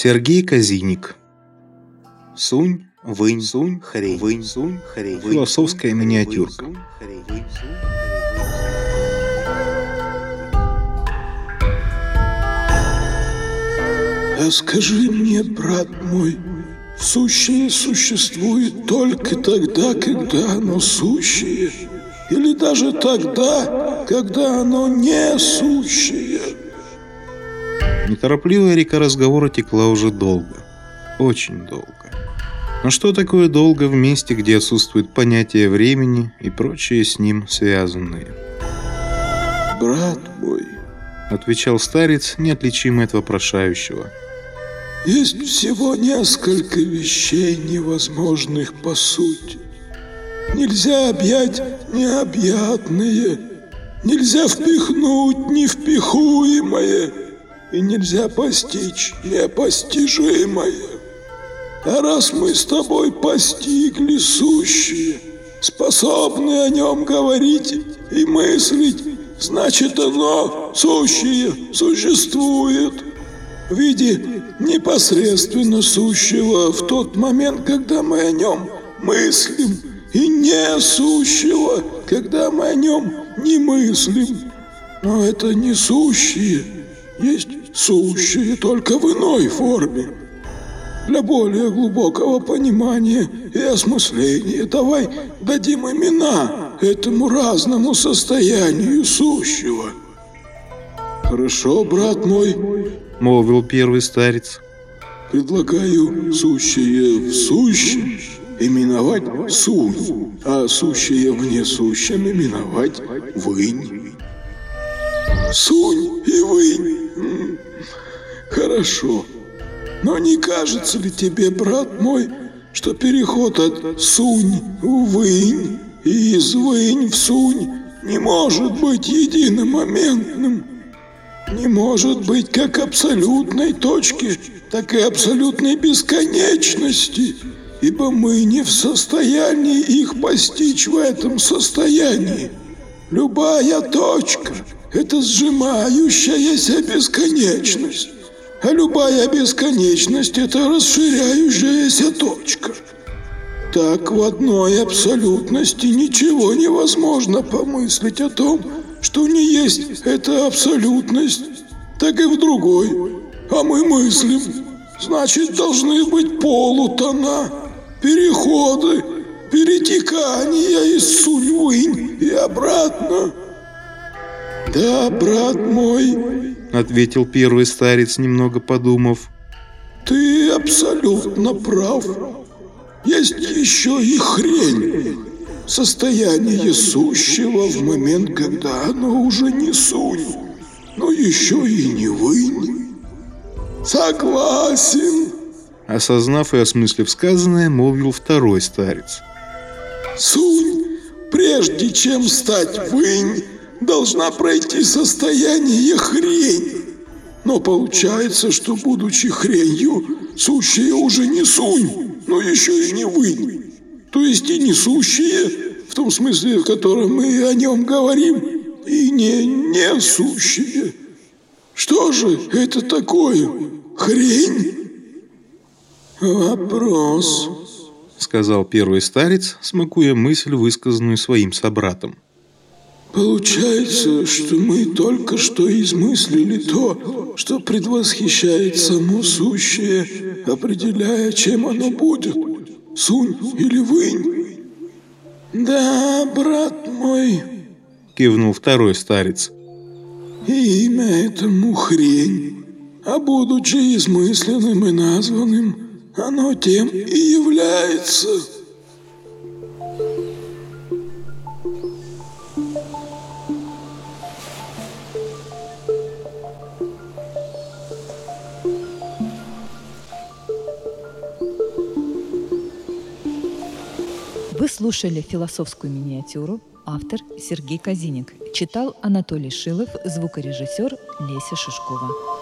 Сергей Казиник. Сунь, вынь, сунь, хрень, вынь, сунь, хрень. Философская миниатюрка. А скажи мне, брат мой, сущее существует только тогда, когда оно сущее, или даже тогда, когда оно не сущее? Неторопливая река разговора текла уже долго. Очень долго. Но что такое долго в месте, где отсутствует понятие времени и прочие с ним связанные? Брат мой, отвечал старец, неотличимый от вопрошающего. Есть всего несколько вещей невозможных по сути. Нельзя объять необъятное, нельзя впихнуть невпихуемое, и нельзя постичь непостижимое. А раз мы с тобой постигли сущее, способны о нем говорить и мыслить, значит оно, сущее, существует в виде непосредственно сущего в тот момент, когда мы о нем мыслим, и несущего, когда мы о нем не мыслим. Но это не сущее, есть сущее только в иной форме. Для более глубокого понимания и осмысления давай дадим имена этому разному состоянию сущего. Хорошо, брат мой, молвил первый старец. Предлагаю сущее в сущем именовать сунь, а сущее в несущем именовать вынь. Сунь и вынь. Хорошо. Но не кажется ли тебе, брат мой, что переход от сунь в вынь и из вынь в сунь не может быть единомоментным? Не может быть как абсолютной точки, так и абсолютной бесконечности, ибо мы не в состоянии их постичь в этом состоянии. Любая точка – это сжимающаяся бесконечность, а любая бесконечность – это расширяющаяся точка. Так в одной абсолютности ничего невозможно помыслить о том, что не есть эта абсолютность, так и в другой. А мы мыслим, значит, должны быть полутона, переходы, перетекания из сунь и обратно. Да, брат мой, ответил первый старец, немного подумав. Ты абсолютно прав. Есть еще и хрень. Состояние сущего в момент, когда оно уже не сунь, но еще и не вынь. Согласен. Осознав и осмыслив сказанное, молвил второй старец. Сунь, прежде чем стать вынь, должна пройти состояние хрень. Но получается, что, будучи хренью, сущее уже не сунь, но еще и не вынь то есть и несущие, в том смысле, в котором мы о нем говорим, и не несущие. Что же это такое? Хрень? Вопрос, сказал первый старец, смакуя мысль, высказанную своим собратом. Получается, что мы только что измыслили то, что предвосхищает само сущее, определяя, чем оно будет сунь или вынь. Да, брат мой, кивнул второй старец. Имя этому хрень, а будучи измысленным и названным, оно тем и является. Слушали философскую миниатюру. Автор Сергей Казиник. Читал Анатолий Шилов, звукорежиссер Леся Шишкова.